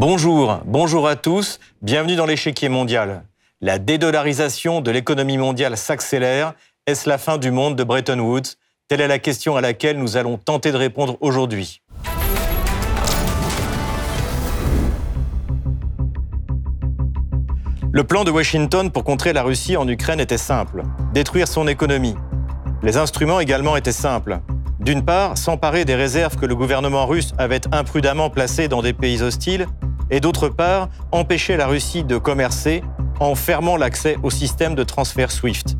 Bonjour, bonjour à tous, bienvenue dans l'échiquier mondial. La dédollarisation de l'économie mondiale s'accélère. Est-ce la fin du monde de Bretton Woods? Telle est la question à laquelle nous allons tenter de répondre aujourd'hui. Le plan de Washington pour contrer la Russie en Ukraine était simple, détruire son économie. Les instruments également étaient simples. D'une part, s'emparer des réserves que le gouvernement russe avait imprudemment placées dans des pays hostiles, et d'autre part, empêcher la Russie de commercer en fermant l'accès au système de transfert SWIFT.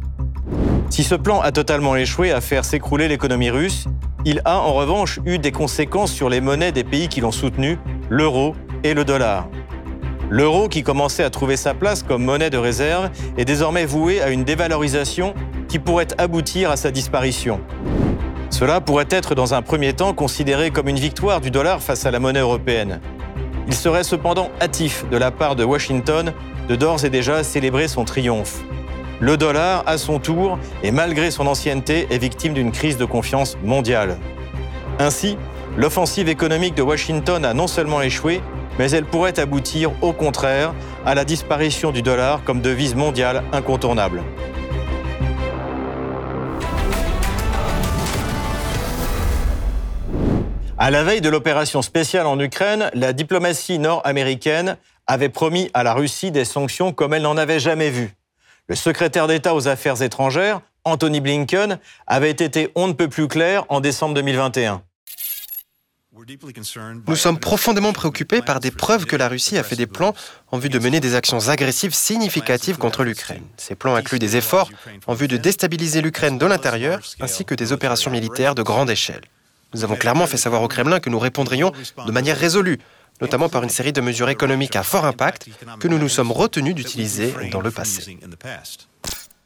Si ce plan a totalement échoué à faire s'écrouler l'économie russe, il a en revanche eu des conséquences sur les monnaies des pays qui l'ont soutenu, l'euro et le dollar. L'euro, qui commençait à trouver sa place comme monnaie de réserve, est désormais voué à une dévalorisation qui pourrait aboutir à sa disparition. Cela pourrait être dans un premier temps considéré comme une victoire du dollar face à la monnaie européenne. Il serait cependant hâtif de la part de Washington de d'ores et déjà célébrer son triomphe. Le dollar, à son tour, et malgré son ancienneté, est victime d'une crise de confiance mondiale. Ainsi, l'offensive économique de Washington a non seulement échoué, mais elle pourrait aboutir, au contraire, à la disparition du dollar comme devise mondiale incontournable. À la veille de l'opération spéciale en Ukraine, la diplomatie nord-américaine avait promis à la Russie des sanctions comme elle n'en avait jamais vues. Le secrétaire d'État aux Affaires étrangères, Anthony Blinken, avait été on ne peut plus clair en décembre 2021. Nous sommes profondément préoccupés par des preuves que la Russie a fait des plans en vue de mener des actions agressives significatives contre l'Ukraine. Ces plans incluent des efforts en vue de déstabiliser l'Ukraine de l'intérieur, ainsi que des opérations militaires de grande échelle. Nous avons clairement fait savoir au Kremlin que nous répondrions de manière résolue, notamment par une série de mesures économiques à fort impact que nous nous sommes retenus d'utiliser dans le passé.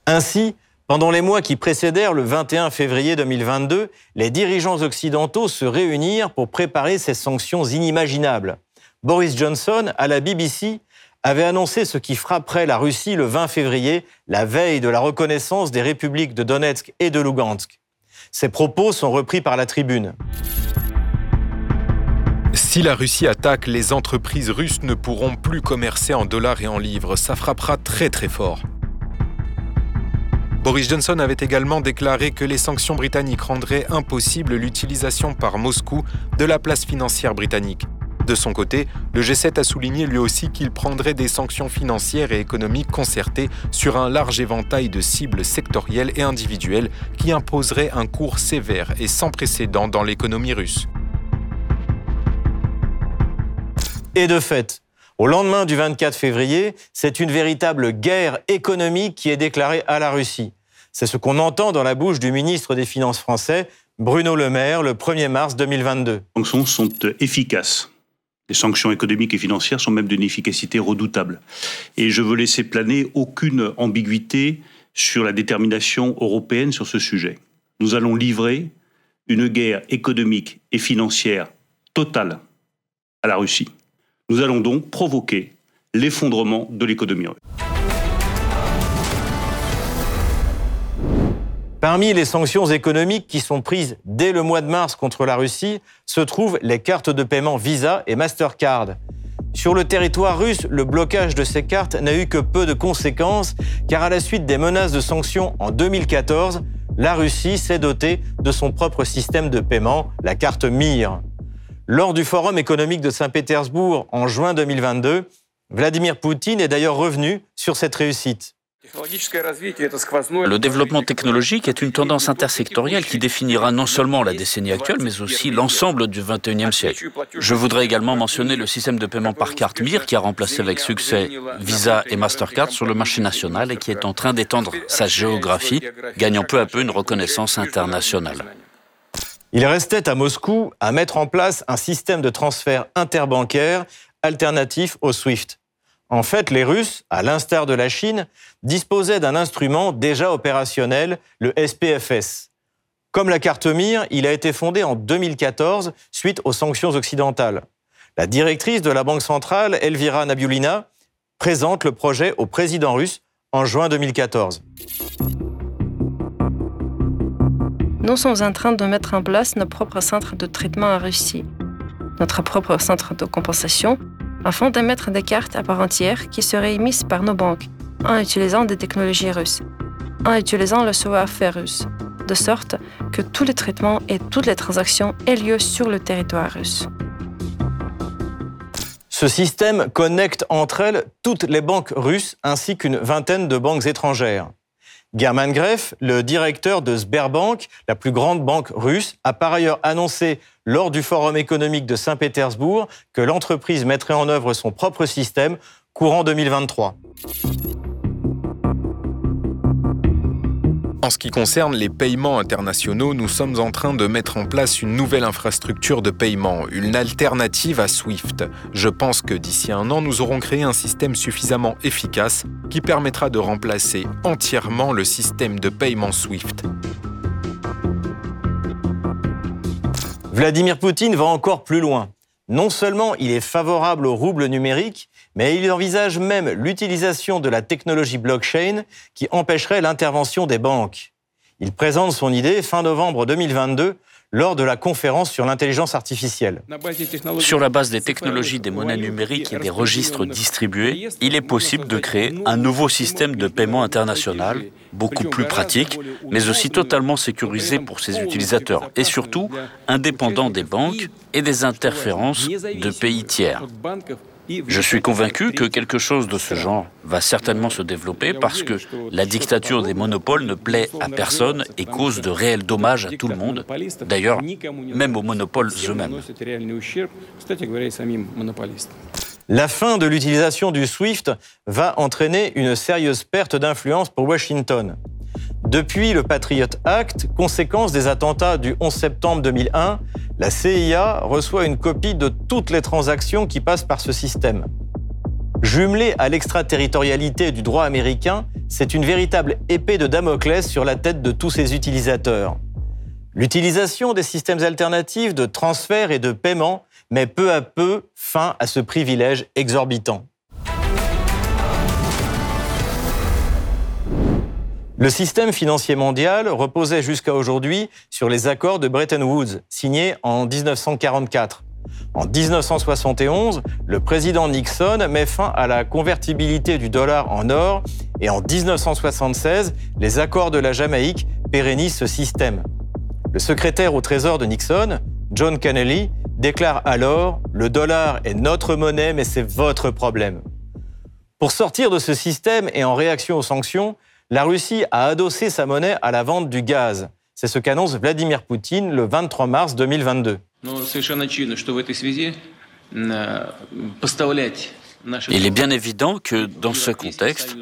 Ainsi, pendant les mois qui précédèrent le 21 février 2022, les dirigeants occidentaux se réunirent pour préparer ces sanctions inimaginables. Boris Johnson, à la BBC, avait annoncé ce qui frapperait la Russie le 20 février, la veille de la reconnaissance des républiques de Donetsk et de Lugansk. Ces propos sont repris par la tribune. Si la Russie attaque, les entreprises russes ne pourront plus commercer en dollars et en livres. Ça frappera très très fort. Boris Johnson avait également déclaré que les sanctions britanniques rendraient impossible l'utilisation par Moscou de la place financière britannique. De son côté, le G7 a souligné lui aussi qu'il prendrait des sanctions financières et économiques concertées sur un large éventail de cibles sectorielles et individuelles qui imposeraient un cours sévère et sans précédent dans l'économie russe. Et de fait, au lendemain du 24 février, c'est une véritable guerre économique qui est déclarée à la Russie. C'est ce qu'on entend dans la bouche du ministre des Finances français, Bruno Le Maire, le 1er mars 2022. Les sanctions sont efficaces. Les sanctions économiques et financières sont même d'une efficacité redoutable. Et je veux laisser planer aucune ambiguïté sur la détermination européenne sur ce sujet. Nous allons livrer une guerre économique et financière totale à la Russie. Nous allons donc provoquer l'effondrement de l'économie russe. Parmi les sanctions économiques qui sont prises dès le mois de mars contre la Russie se trouvent les cartes de paiement Visa et Mastercard. Sur le territoire russe, le blocage de ces cartes n'a eu que peu de conséquences, car à la suite des menaces de sanctions en 2014, la Russie s'est dotée de son propre système de paiement, la carte MIR. Lors du Forum économique de Saint-Pétersbourg en juin 2022, Vladimir Poutine est d'ailleurs revenu sur cette réussite. Le développement technologique est une tendance intersectorielle qui définira non seulement la décennie actuelle, mais aussi l'ensemble du 21e siècle. Je voudrais également mentionner le système de paiement par carte MIR qui a remplacé avec succès Visa et Mastercard sur le marché national et qui est en train d'étendre sa géographie, gagnant peu à peu une reconnaissance internationale. Il restait à Moscou à mettre en place un système de transfert interbancaire alternatif au SWIFT. En fait, les Russes, à l'instar de la Chine, disposaient d'un instrument déjà opérationnel, le SPFS. Comme la carte MIR, il a été fondé en 2014 suite aux sanctions occidentales. La directrice de la Banque centrale, Elvira Nabiulina, présente le projet au président russe en juin 2014. Nous sommes en train de mettre en place nos propres centres de traitement en Russie, notre propre centre de compensation afin d'émettre des cartes à part entière qui seraient émises par nos banques en utilisant des technologies russes, en utilisant le savoir-faire russe, de sorte que tous les traitements et toutes les transactions aient lieu sur le territoire russe. Ce système connecte entre elles toutes les banques russes ainsi qu'une vingtaine de banques étrangères. German Greff, le directeur de Sberbank, la plus grande banque russe, a par ailleurs annoncé lors du Forum économique de Saint-Pétersbourg que l'entreprise mettrait en œuvre son propre système courant 2023. En ce qui concerne les paiements internationaux, nous sommes en train de mettre en place une nouvelle infrastructure de paiement, une alternative à SWIFT. Je pense que d'ici un an, nous aurons créé un système suffisamment efficace qui permettra de remplacer entièrement le système de paiement SWIFT. Vladimir Poutine va encore plus loin. Non seulement il est favorable au rouble numérique, mais il envisage même l'utilisation de la technologie blockchain qui empêcherait l'intervention des banques. Il présente son idée fin novembre 2022 lors de la conférence sur l'intelligence artificielle. Sur la base des technologies des monnaies numériques et des registres distribués, il est possible de créer un nouveau système de paiement international, beaucoup plus pratique, mais aussi totalement sécurisé pour ses utilisateurs et surtout indépendant des banques et des interférences de pays tiers. Je suis convaincu que quelque chose de ce genre va certainement se développer parce que la dictature des monopoles ne plaît à personne et cause de réels dommages à tout le monde, d'ailleurs même aux monopoles eux-mêmes. La fin de l'utilisation du SWIFT va entraîner une sérieuse perte d'influence pour Washington. Depuis le Patriot Act, conséquence des attentats du 11 septembre 2001, la CIA reçoit une copie de toutes les transactions qui passent par ce système. Jumelé à l'extraterritorialité du droit américain, c'est une véritable épée de Damoclès sur la tête de tous ses utilisateurs. L'utilisation des systèmes alternatifs de transfert et de paiement met peu à peu fin à ce privilège exorbitant. Le système financier mondial reposait jusqu'à aujourd'hui sur les accords de Bretton Woods, signés en 1944. En 1971, le président Nixon met fin à la convertibilité du dollar en or et en 1976, les accords de la Jamaïque pérennisent ce système. Le secrétaire au Trésor de Nixon, John Kennedy, déclare alors ⁇ Le dollar est notre monnaie, mais c'est votre problème ⁇ Pour sortir de ce système et en réaction aux sanctions, la Russie a adossé sa monnaie à la vente du gaz. C'est ce qu'annonce Vladimir Poutine le 23 mars 2022. Il est bien évident que dans ce contexte,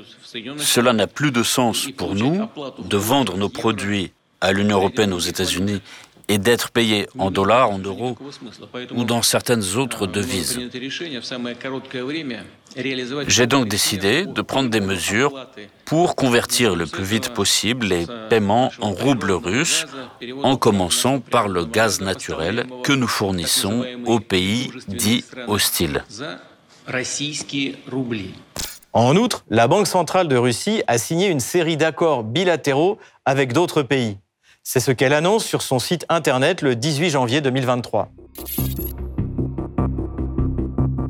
cela n'a plus de sens pour nous de vendre nos produits à l'Union européenne, aux États-Unis et d'être payé en dollars, en euros ou dans certaines autres devises. J'ai donc décidé de prendre des mesures pour convertir le plus vite possible les paiements en roubles russes, en commençant par le gaz naturel que nous fournissons aux pays dits hostiles. En outre, la Banque centrale de Russie a signé une série d'accords bilatéraux avec d'autres pays. C'est ce qu'elle annonce sur son site internet le 18 janvier 2023.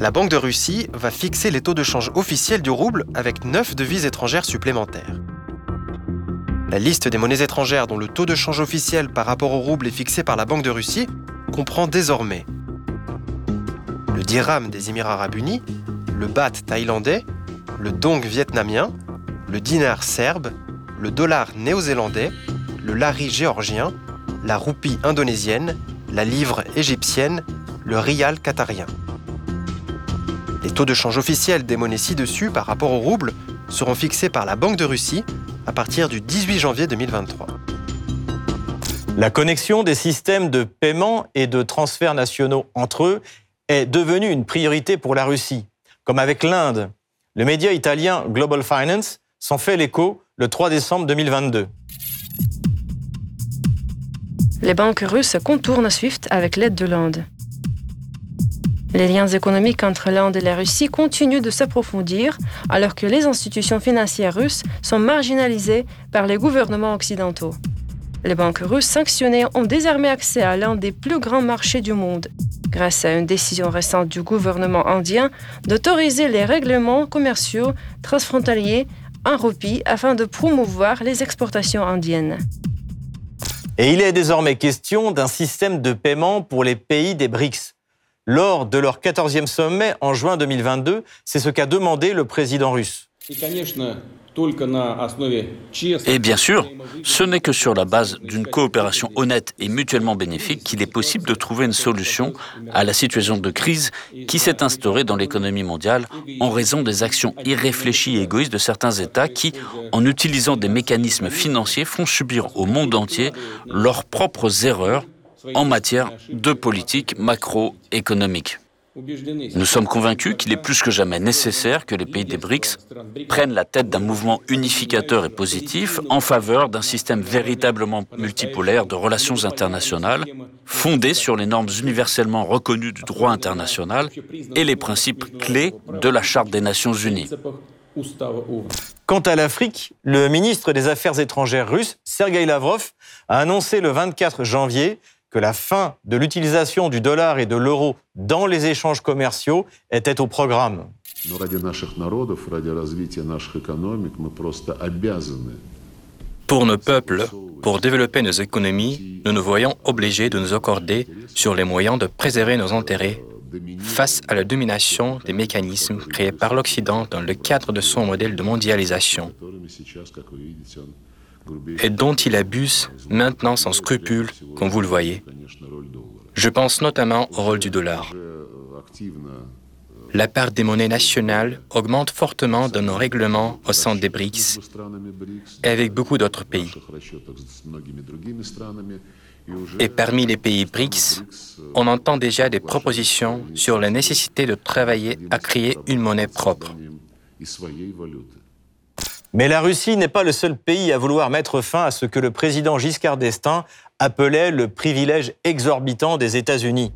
La Banque de Russie va fixer les taux de change officiels du rouble avec neuf devises étrangères supplémentaires. La liste des monnaies étrangères dont le taux de change officiel par rapport au rouble est fixé par la Banque de Russie comprend désormais le dirham des Émirats arabes unis, le baht thaïlandais, le dong vietnamien, le dinar serbe, le dollar néo-zélandais, le lari géorgien, la roupie indonésienne, la livre égyptienne, le rial qatarien. Les taux de change officiels des monnaies ci-dessus par rapport au rouble seront fixés par la Banque de Russie à partir du 18 janvier 2023. La connexion des systèmes de paiement et de transferts nationaux entre eux est devenue une priorité pour la Russie, comme avec l'Inde. Le média italien Global Finance s'en fait l'écho le 3 décembre 2022. Les banques russes contournent SWIFT avec l'aide de l'Inde. Les liens économiques entre l'Inde et la Russie continuent de s'approfondir alors que les institutions financières russes sont marginalisées par les gouvernements occidentaux. Les banques russes sanctionnées ont désormais accès à l'un des plus grands marchés du monde, grâce à une décision récente du gouvernement indien d'autoriser les règlements commerciaux transfrontaliers en roupies afin de promouvoir les exportations indiennes. Et il est désormais question d'un système de paiement pour les pays des BRICS. Lors de leur 14e sommet en juin 2022, c'est ce qu'a demandé le président russe. Et bien sûr, ce n'est que sur la base d'une coopération honnête et mutuellement bénéfique qu'il est possible de trouver une solution à la situation de crise qui s'est instaurée dans l'économie mondiale en raison des actions irréfléchies et égoïstes de certains États qui, en utilisant des mécanismes financiers, font subir au monde entier leurs propres erreurs en matière de politique macroéconomique. Nous sommes convaincus qu'il est plus que jamais nécessaire que les pays des BRICS prennent la tête d'un mouvement unificateur et positif en faveur d'un système véritablement multipolaire de relations internationales fondé sur les normes universellement reconnues du droit international et les principes clés de la Charte des Nations Unies. Quant à l'Afrique, le ministre des Affaires étrangères russe, Sergei Lavrov, a annoncé le 24 janvier que la fin de l'utilisation du dollar et de l'euro dans les échanges commerciaux était au programme. Pour nos peuples, pour développer nos économies, nous nous voyons obligés de nous accorder sur les moyens de préserver nos intérêts face à la domination des mécanismes créés par l'Occident dans le cadre de son modèle de mondialisation et dont il abuse maintenant sans scrupule, comme vous le voyez. Je pense notamment au rôle du dollar. La part des monnaies nationales augmente fortement dans nos règlements au sein des BRICS et avec beaucoup d'autres pays. Et parmi les pays BRICS, on entend déjà des propositions sur la nécessité de travailler à créer une monnaie propre. Mais la Russie n'est pas le seul pays à vouloir mettre fin à ce que le président Giscard d'Estaing appelait le privilège exorbitant des États-Unis.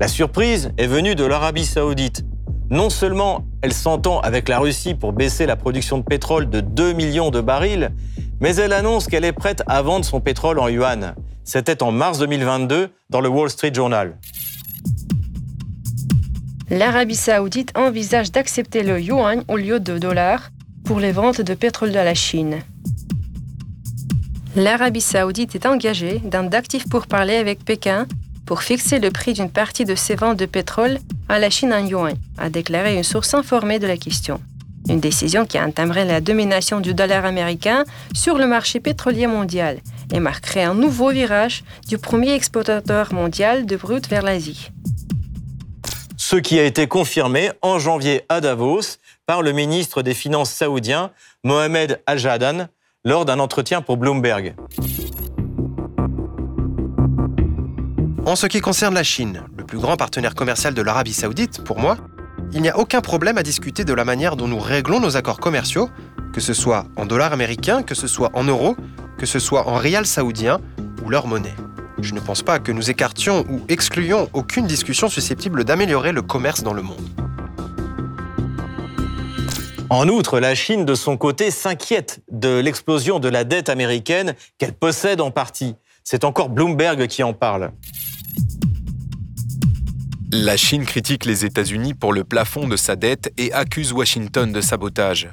La surprise est venue de l'Arabie saoudite. Non seulement elle s'entend avec la Russie pour baisser la production de pétrole de 2 millions de barils, mais elle annonce qu'elle est prête à vendre son pétrole en yuan. C'était en mars 2022 dans le Wall Street Journal. L'Arabie saoudite envisage d'accepter le yuan au lieu de dollars pour les ventes de pétrole de la Chine. L'Arabie saoudite est engagée dans d'actifs pourparlers avec Pékin pour fixer le prix d'une partie de ses ventes de pétrole à la Chine en yuan, a déclaré une source informée de la question. Une décision qui entamerait la domination du dollar américain sur le marché pétrolier mondial et marquerait un nouveau virage du premier exportateur mondial de brut vers l'Asie. Ce qui a été confirmé en janvier à Davos par le ministre des Finances saoudien, Mohamed Al-Jadan, lors d'un entretien pour Bloomberg. En ce qui concerne la Chine, le plus grand partenaire commercial de l'Arabie saoudite, pour moi, il n'y a aucun problème à discuter de la manière dont nous réglons nos accords commerciaux, que ce soit en dollars américains, que ce soit en euros, que ce soit en rial saoudien ou leur monnaie. Je ne pense pas que nous écartions ou excluions aucune discussion susceptible d'améliorer le commerce dans le monde. En outre, la Chine, de son côté, s'inquiète de l'explosion de la dette américaine qu'elle possède en partie. C'est encore Bloomberg qui en parle. La Chine critique les États-Unis pour le plafond de sa dette et accuse Washington de sabotage.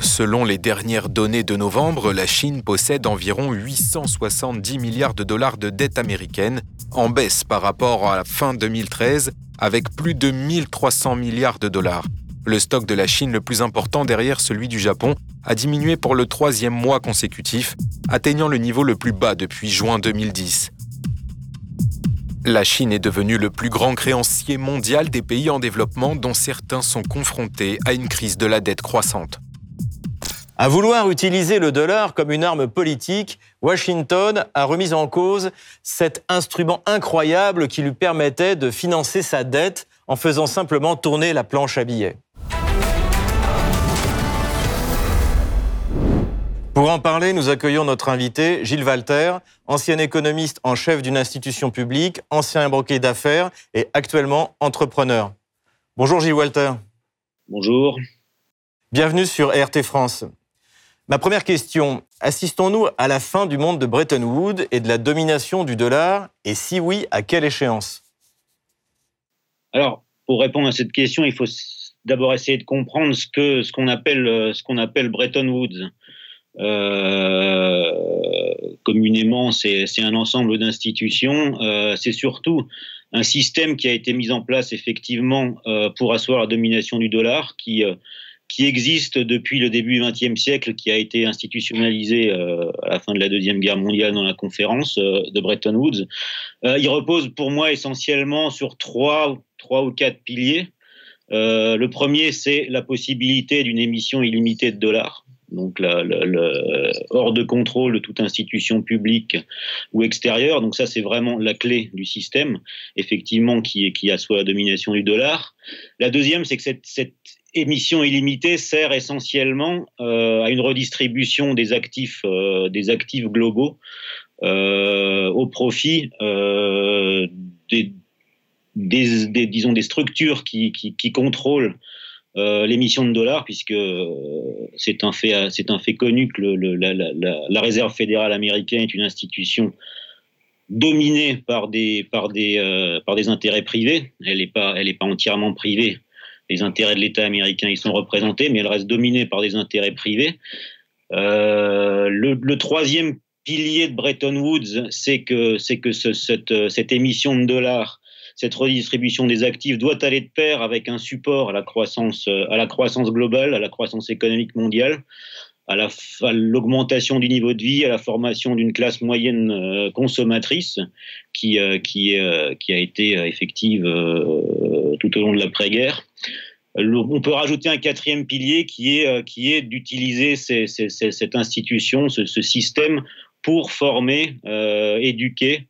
Selon les dernières données de novembre, la Chine possède environ 870 milliards de dollars de dette américaine, en baisse par rapport à la fin 2013, avec plus de 1300 milliards de dollars. Le stock de la Chine le plus important derrière celui du Japon a diminué pour le troisième mois consécutif, atteignant le niveau le plus bas depuis juin 2010. La Chine est devenue le plus grand créancier mondial des pays en développement dont certains sont confrontés à une crise de la dette croissante. À vouloir utiliser le dollar comme une arme politique, Washington a remis en cause cet instrument incroyable qui lui permettait de financer sa dette en faisant simplement tourner la planche à billets. Pour en parler, nous accueillons notre invité, Gilles Walter, ancien économiste en chef d'une institution publique, ancien banquier d'affaires et actuellement entrepreneur. Bonjour Gilles Walter. Bonjour. Bienvenue sur RT France. Ma première question, assistons-nous à la fin du monde de Bretton Woods et de la domination du dollar Et si oui, à quelle échéance? Alors, pour répondre à cette question, il faut d'abord essayer de comprendre ce appelle euh, ce qu'on appelle Bretton Woods. Euh, communément, c'est un ensemble d'institutions. Euh, c'est surtout un système qui a été mis en place effectivement euh, pour asseoir la domination du dollar, qui existe depuis le début du XXe siècle, qui a été institutionnalisé à la fin de la Deuxième Guerre mondiale dans la conférence de Bretton Woods. Il repose pour moi essentiellement sur trois, trois ou quatre piliers. Le premier, c'est la possibilité d'une émission illimitée de dollars donc hors de contrôle de toute institution publique ou extérieure. Donc ça, c'est vraiment la clé du système, effectivement, qui, qui assoit la domination du dollar. La deuxième, c'est que cette, émission illimitée sert essentiellement euh, à une redistribution des actifs, euh, des actifs globaux euh, au profit des, disons, des structures qui contrôlent euh, l'émission de dollars, puisque c'est un fait, c'est un fait connu que la, Réserve fédérale américaine est une institution dominée par des, par des, euh, par des intérêts privés. Elle n'est pas, pas entièrement privée. Les intérêts de l'État américain y sont représentés, mais elle reste dominée par des intérêts privés. Euh, le, troisième pilier de Bretton Woods, c'est que, c'est que ce, cette, cette émission de dollars cette redistribution des actifs doit aller de pair avec un support à la croissance, à la croissance globale, à la croissance économique mondiale, à l'augmentation du niveau de vie, à la formation d'une classe moyenne euh, consommatrice qui, euh, qui, euh, a été effective tout au long de l'après-guerre. On peut rajouter un quatrième pilier qui est, d'utiliser cette institution, ce, système pour former, éduquer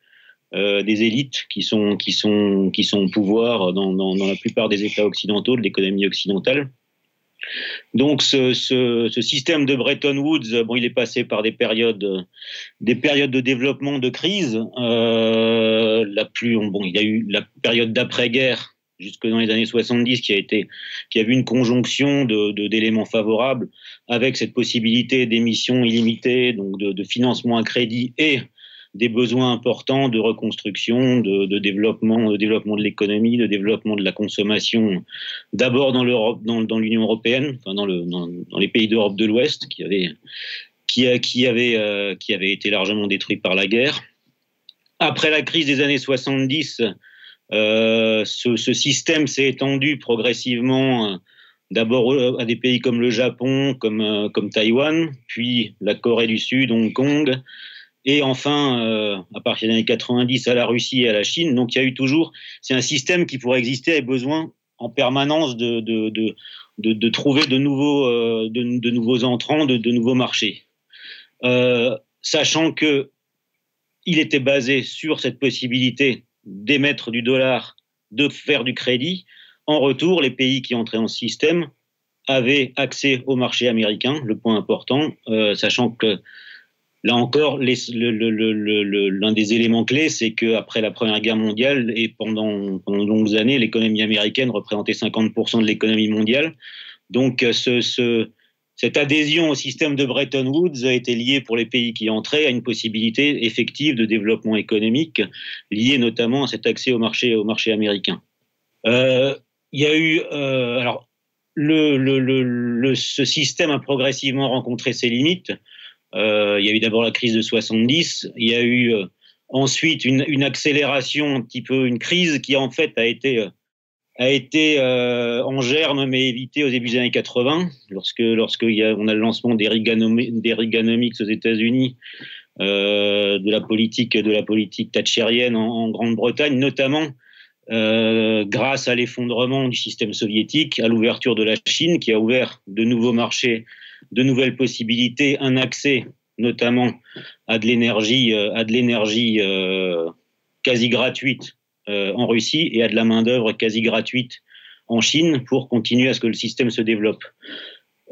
euh, des élites qui sont, qui sont, qui sont au pouvoir dans, dans, la plupart des États occidentaux, de l'économie occidentale. Donc ce, ce, système de Bretton Woods, bon, il est passé par des périodes, des périodes de développement de crise. Euh, la plus, bon, il y a eu la période d'après-guerre jusque dans les années 70 qui a été, qui a vu une conjonction de, d'éléments favorables avec cette possibilité d'émissions illimitées, donc de financement à crédit et des besoins importants de reconstruction, de, développement, de développement de l'économie, de développement de la consommation, d'abord dans l'Europe, dans, l'Union européenne, dans, le, dans, dans les pays d'Europe de l'Ouest qui avaient, qui, avaient, euh, qui avaient été largement détruits par la guerre. Après la crise des années 70, euh, ce, système s'est étendu progressivement. Euh, D'abord à des pays comme le Japon, comme, euh, comme Taïwan, puis la Corée du Sud, Hong Kong, et enfin, euh, à partir des années 90, à la Russie et à la Chine. Donc il y a eu toujours, c'est un système qui pourrait exister avec besoin en permanence de, de, de, de, trouver de nouveaux, euh, de, nouveaux entrants, de, de nouveaux marchés. Euh, sachant que il était basé sur cette possibilité d'émettre du dollar, de faire du crédit. En retour, les pays qui entraient en système avaient accès au marché américain, le point important, euh, sachant que Là encore, l'un des éléments clés, c'est qu'après la Première Guerre mondiale et pendant, de longues années, l'économie américaine représentait 50% de l'économie mondiale. Donc, ce, cette adhésion au système de Bretton Woods a été liée pour les pays qui entraient à une possibilité effective de développement économique, liée notamment à cet accès au marché, américain. Euh, il y a eu, euh, alors, ce système a progressivement rencontré ses limites. Euh, il y a eu d'abord la crise de 70, il y a eu euh, ensuite une, accélération, un petit peu une crise qui en fait a été euh, a été en germe mais évitée au début des années 80, lorsque lorsque a, le lancement des, Reaganomics aux États-Unis, de la politique de la politique thatchérienne en, Grande-Bretagne, notamment grâce à l'effondrement du système soviétique, à l'ouverture de la Chine qui a ouvert de nouveaux marchés de nouvelles possibilités, un accès notamment à de l'énergie, euh, à de l'énergie euh, quasi gratuite euh, en Russie et à de la main d'œuvre quasi gratuite en Chine pour continuer à ce que le système se développe.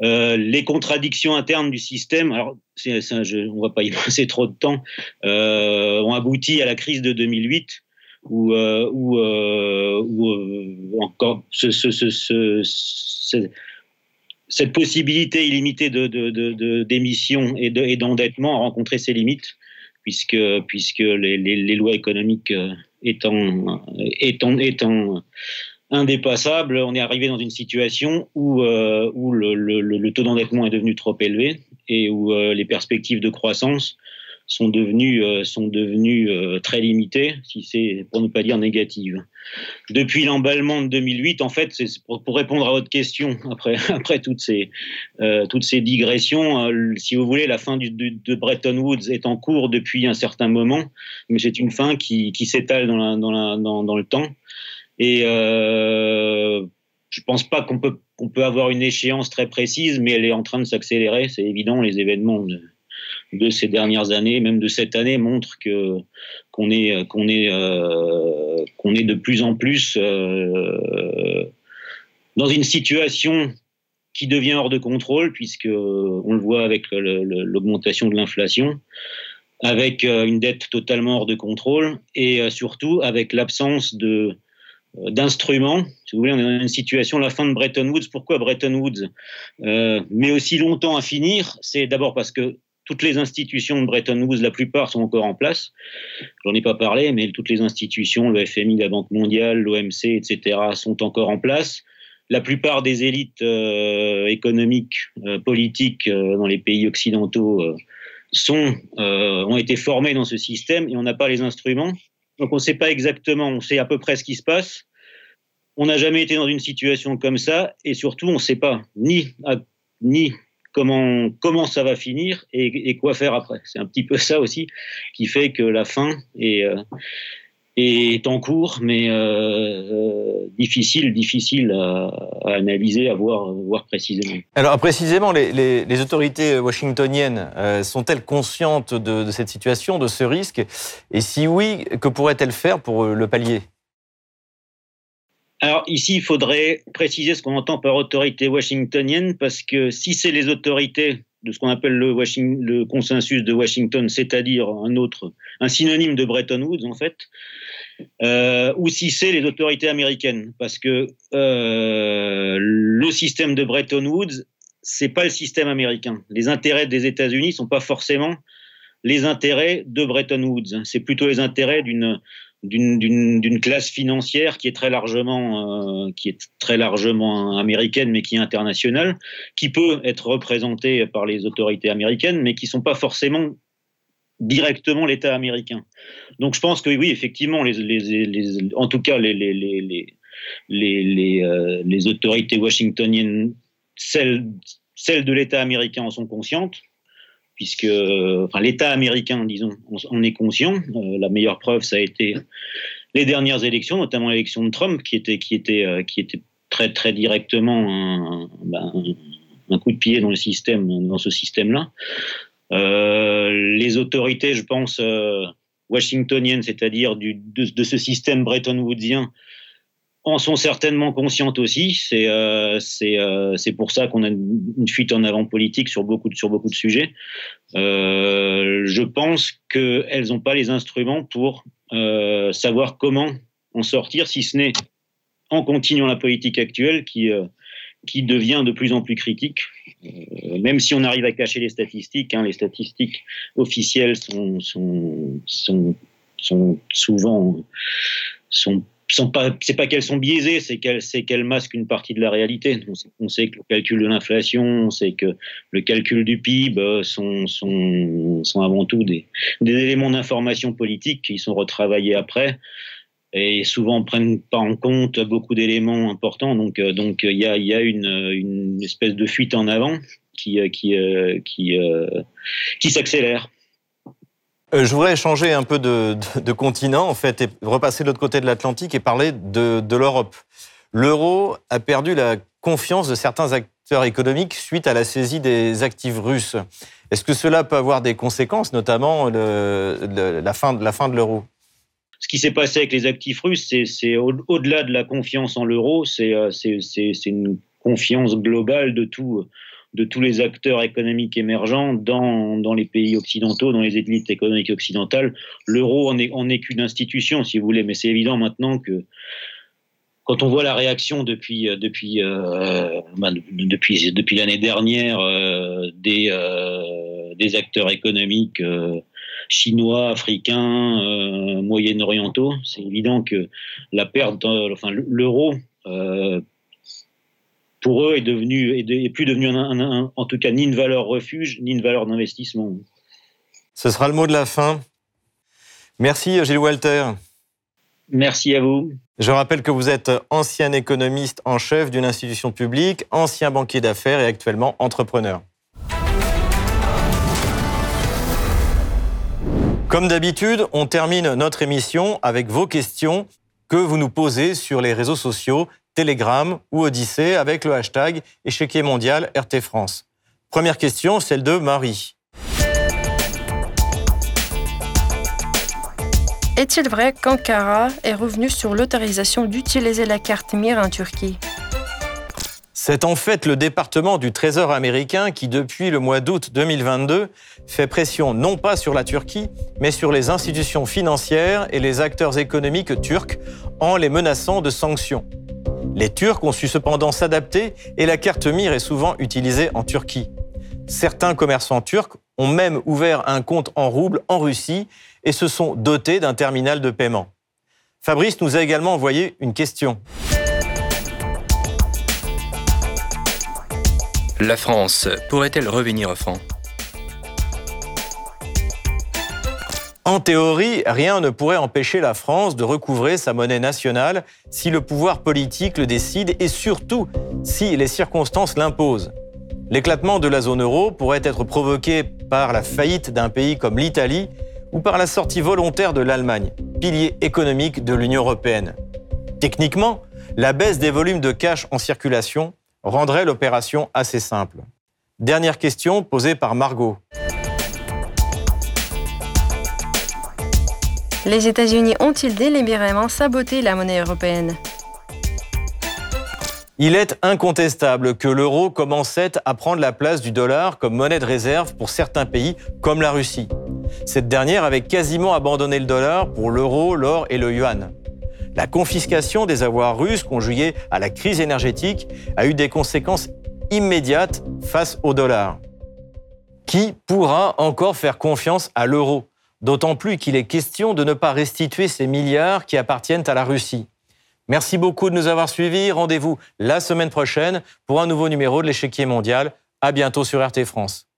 Les contradictions internes du système, alors on va pas y passer trop de temps, ont abouti à la crise de 2008 où, encore ce, cette possibilité illimitée de, et d'endettement a rencontré ses limites, puisque, les, lois économiques étant, étant, étant indépassable, on est arrivé dans une situation où, euh, le, taux d'endettement est devenu trop élevé et où euh, les perspectives de croissance sont devenues, euh, sont devenues très limitées, si c'est pour ne pas dire négatives. Depuis l'emballement de 2008, en fait, pour, répondre à votre question, après, toutes, ces, toutes ces digressions, si vous voulez, la fin de, de, Bretton Woods est en cours depuis un certain moment, mais c'est une fin qui, qui s'étale dans, dans, dans, dans le temps. Et euh, je pense pas qu'on peut, peut avoir une échéance très précise, mais elle est en train de s'accélérer. C'est évident, les événements de, ces dernières années, même de cette année, montrent que qu'on est qu'on est euh, qu'on est de plus en plus euh, dans une situation qui devient hors de contrôle, puisque on le voit avec l'augmentation de l'inflation, avec euh, une dette totalement hors de contrôle, et euh, surtout avec l'absence de euh, d'instruments. Si vous voulez, on est dans une situation, la fin de Bretton Woods. Pourquoi Bretton Woods? Euh, met aussi longtemps à finir C'est d'abord parce que toutes les institutions de Bretton Woods, la plupart sont encore en place. J'en ai pas parlé, mais toutes les institutions, le FMI, la Banque mondiale, l'OMC, etc., sont encore en place. La plupart des élites euh, économiques, euh, politiques euh, dans les pays occidentaux ont été formées dans ce système et on n'a pas les instruments. Donc on ne sait pas exactement, on sait à peu près ce qui se passe. On n'a jamais été dans une situation comme ça et surtout on ne sait pas ni, ni comment, comment ça va finir et, quoi faire après. C'est un petit peu ça aussi qui fait que la fin est, euh, est en cours, mais euh, euh, difficile, difficile à, analyser, à voir, voir, précisément. Alors précisément, les, autorités washingtoniennes sont-elles conscientes de, de, cette situation, de ce risque? Et si oui, que pourraient-elles faire pour le pallier alors ici, il faudrait préciser ce qu'on entend par autorité washingtonienne, parce que si c'est les autorités de ce qu'on appelle le, consensus de Washington, c'est-à-dire un autre, un synonyme de Bretton Woods en fait, euh, ou si c'est les autorités américaines, parce que euh, le système de Bretton Woods, c'est pas le système américain. Les intérêts des États-Unis sont pas forcément les intérêts de Bretton Woods. C'est plutôt les intérêts d'une d'une classe financière qui est très largement euh, qui est très largement américaine mais qui est internationale qui peut être représentée par les autorités américaines mais qui sont pas forcément directement l'État américain. Donc je pense que oui effectivement les, les, les en tout cas les les les les, euh, les autorités washingtoniennes celles celles de l'État américain en sont conscientes puisque enfin, l'État américain, disons, on, est conscient. Euh, la meilleure preuve, ça a été les dernières élections, notamment l'élection de Trump, qui était, euh, très, directement un, ben, un, coup de pied dans le système, dans ce système-là. Euh, les autorités, je pense, euh, washingtoniennes, c'est-à-dire de, ce système Bretton-Woodsien, en sont certainement conscientes aussi. C'est euh, euh, pour ça qu'on a une fuite en avant politique sur beaucoup de, sur beaucoup de sujets. Euh, je pense qu'elles n'ont pas les instruments pour euh, savoir comment en sortir, si ce n'est en continuant la politique actuelle qui, euh, qui devient de plus en plus critique. Même si on arrive à cacher les statistiques, hein, les statistiques officielles sont, sont, sont, sont souvent sont sont pas, c'est pas qu'elles sont biaisées, c'est qu'elles, masquent une partie de la réalité. On sait, que le calcul de l'inflation, on sait que le calcul du PIB euh, sont, avant tout des, éléments d'information politique qui sont retravaillés après et souvent prennent pas en compte beaucoup d'éléments importants. Donc, euh, il y a, une, espèce de fuite en avant qui, euh, s'accélère. Euh, je voudrais changer un peu de, continent, en fait, et repasser de l'autre côté de l'Atlantique et parler de, l'Europe. L'euro a perdu la confiance de certains acteurs économiques suite à la saisie des actifs russes. Est-ce que cela peut avoir des conséquences, notamment le, le, la fin de la fin de l'euro? Ce qui s'est passé avec les actifs russes, c'est au-delà de la confiance en l'euro, c'est euh, une confiance globale de tout, de tous les acteurs économiques émergents dans, dans les pays occidentaux, dans les élites économiques occidentales. L'euro en est, en est qu'une institution, si vous voulez, mais c'est évident maintenant que quand on voit la réaction depuis depuis ben, depuis depuis l'année dernière des des acteurs économiques chinois, africains, moyen-orientaux, c'est évident que la perte, enfin l'euro pour eux est devenu est, plus devenu en tout cas ni une valeur refuge ni une valeur d'investissement. Ce sera le mot de la fin. Merci Gilles Walter. Merci à vous. Je rappelle que vous êtes ancien économiste en chef d'une institution publique, ancien banquier d'affaires et actuellement entrepreneur. Comme d'habitude, on termine notre émission avec vos questions que vous nous posez sur les réseaux sociaux Telegram ou Odyssée avec le hashtag échiquier mondial RT France. Première question, celle de Marie. Est-il vrai qu'Ankara est revenu sur l'autorisation d'utiliser la carte MIR en Turquie? C'est en fait le département du Trésor américain qui, depuis le mois d'août 2022, fait pression non pas sur la Turquie, mais sur les institutions financières et les acteurs économiques turcs en les menaçant de sanctions. Les Turcs ont su cependant s'adapter et la carte MIR est souvent utilisée en Turquie. Certains commerçants turcs ont même ouvert un compte en rouble en Russie et se sont dotés d'un terminal de paiement. Fabrice nous a également envoyé une question. La France pourrait-elle revenir au franc En théorie, rien ne pourrait empêcher la France de recouvrer sa monnaie nationale si le pouvoir politique le décide et surtout si les circonstances l'imposent. L'éclatement de la zone euro pourrait être provoqué par la faillite d'un pays comme l'Italie ou par la sortie volontaire de l'Allemagne, pilier économique de l'Union européenne. Techniquement, la baisse des volumes de cash en circulation rendrait l'opération assez simple. Dernière question posée par Margot. Les États-Unis ont-ils délibérément saboté la monnaie européenne? Il est incontestable que l'euro commençait à prendre la place du dollar comme monnaie de réserve pour certains pays comme la Russie. Cette dernière avait quasiment abandonné le dollar pour l'euro, l'or et le yuan. La confiscation des avoirs russes conjuguée à la crise énergétique a eu des conséquences immédiates face au dollar. Qui pourra encore faire confiance à l'euro? D'autant plus qu'il est question de ne pas restituer ces milliards qui appartiennent à la Russie. Merci beaucoup de nous avoir suivis. Rendez-vous la semaine prochaine pour un nouveau numéro de l'échiquier mondial. À bientôt sur RT France.